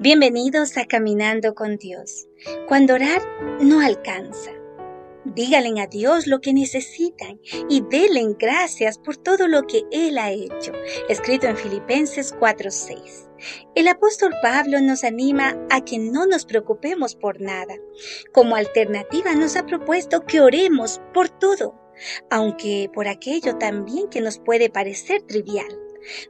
Bienvenidos a Caminando con Dios. Cuando orar no alcanza. Díganle a Dios lo que necesitan y denle gracias por todo lo que Él ha hecho. Escrito en Filipenses 4:6. El apóstol Pablo nos anima a que no nos preocupemos por nada. Como alternativa nos ha propuesto que oremos por todo, aunque por aquello también que nos puede parecer trivial.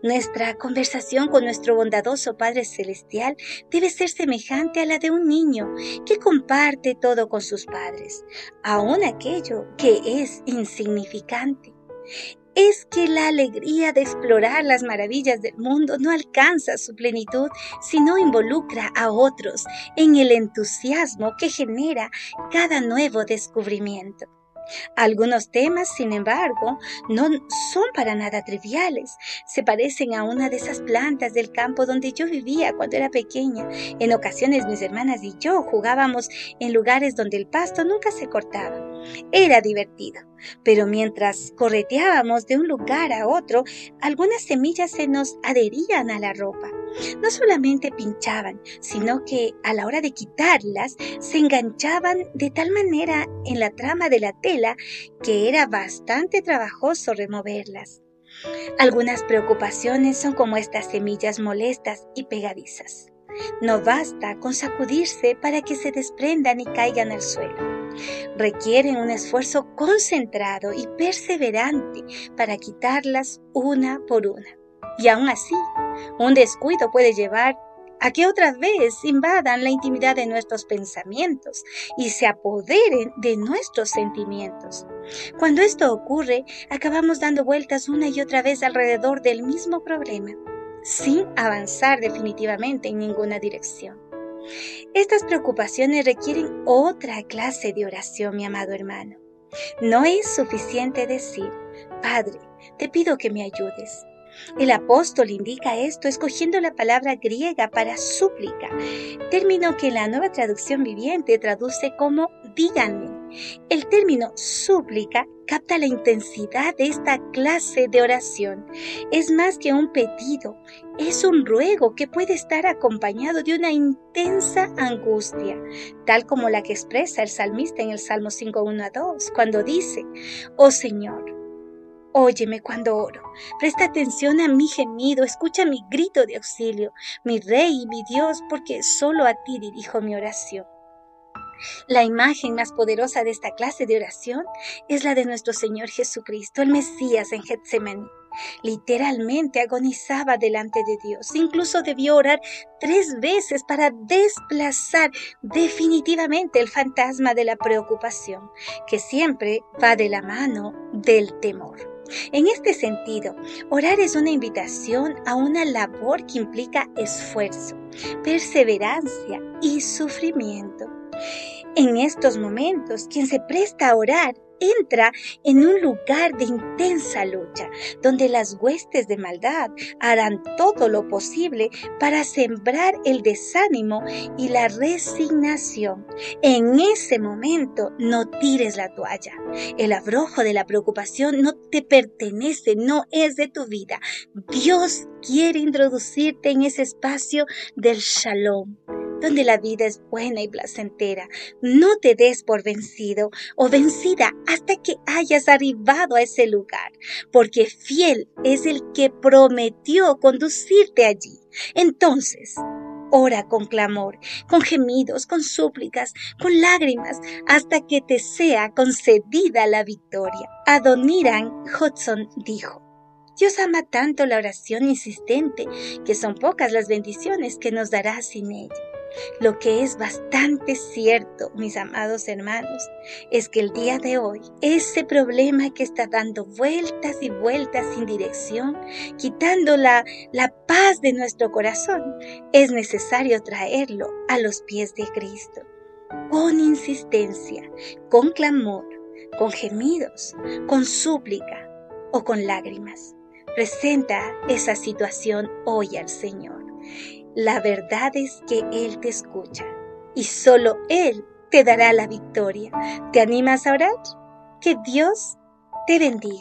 Nuestra conversación con nuestro bondadoso Padre Celestial debe ser semejante a la de un niño que comparte todo con sus padres, aun aquello que es insignificante. Es que la alegría de explorar las maravillas del mundo no alcanza su plenitud si no involucra a otros en el entusiasmo que genera cada nuevo descubrimiento. Algunos temas, sin embargo, no son para nada triviales. Se parecen a una de esas plantas del campo donde yo vivía cuando era pequeña. En ocasiones mis hermanas y yo jugábamos en lugares donde el pasto nunca se cortaba. Era divertido, pero mientras correteábamos de un lugar a otro, algunas semillas se nos adherían a la ropa no solamente pinchaban, sino que a la hora de quitarlas se enganchaban de tal manera en la trama de la tela que era bastante trabajoso removerlas. Algunas preocupaciones son como estas semillas molestas y pegadizas. No basta con sacudirse para que se desprendan y caigan al suelo. Requieren un esfuerzo concentrado y perseverante para quitarlas una por una. Y aún así, un descuido puede llevar a que otra vez invadan la intimidad de nuestros pensamientos y se apoderen de nuestros sentimientos. Cuando esto ocurre, acabamos dando vueltas una y otra vez alrededor del mismo problema, sin avanzar definitivamente en ninguna dirección. Estas preocupaciones requieren otra clase de oración, mi amado hermano. No es suficiente decir, Padre, te pido que me ayudes. El apóstol indica esto escogiendo la palabra griega para súplica, término que la nueva traducción viviente traduce como díganme. El término súplica capta la intensidad de esta clase de oración. Es más que un pedido, es un ruego que puede estar acompañado de una intensa angustia, tal como la que expresa el salmista en el Salmo 5.1 a 2, cuando dice, Oh Señor, Óyeme cuando oro. Presta atención a mi gemido, escucha mi grito de auxilio, mi Rey y mi Dios, porque solo a ti dirijo mi oración. La imagen más poderosa de esta clase de oración es la de nuestro Señor Jesucristo, el Mesías en Getsemaní. Literalmente agonizaba delante de Dios. Incluso debió orar tres veces para desplazar definitivamente el fantasma de la preocupación, que siempre va de la mano del temor. En este sentido, orar es una invitación a una labor que implica esfuerzo, perseverancia y sufrimiento. En estos momentos, quien se presta a orar entra en un lugar de intensa lucha, donde las huestes de maldad harán todo lo posible para sembrar el desánimo y la resignación. En ese momento no tires la toalla. El abrojo de la preocupación no te pertenece, no es de tu vida. Dios quiere introducirte en ese espacio del shalom donde la vida es buena y placentera. No te des por vencido o vencida hasta que hayas arribado a ese lugar, porque fiel es el que prometió conducirte allí. Entonces, ora con clamor, con gemidos, con súplicas, con lágrimas, hasta que te sea concedida la victoria. Adoniran Hudson dijo, Dios ama tanto la oración insistente que son pocas las bendiciones que nos dará sin ella. Lo que es bastante cierto, mis amados hermanos, es que el día de hoy, ese problema que está dando vueltas y vueltas sin dirección, quitando la, la paz de nuestro corazón, es necesario traerlo a los pies de Cristo, con insistencia, con clamor, con gemidos, con súplica o con lágrimas. Presenta esa situación hoy al Señor la verdad es que Él te escucha y solo Él te dará la victoria. ¿Te animas a orar? Que Dios te bendiga.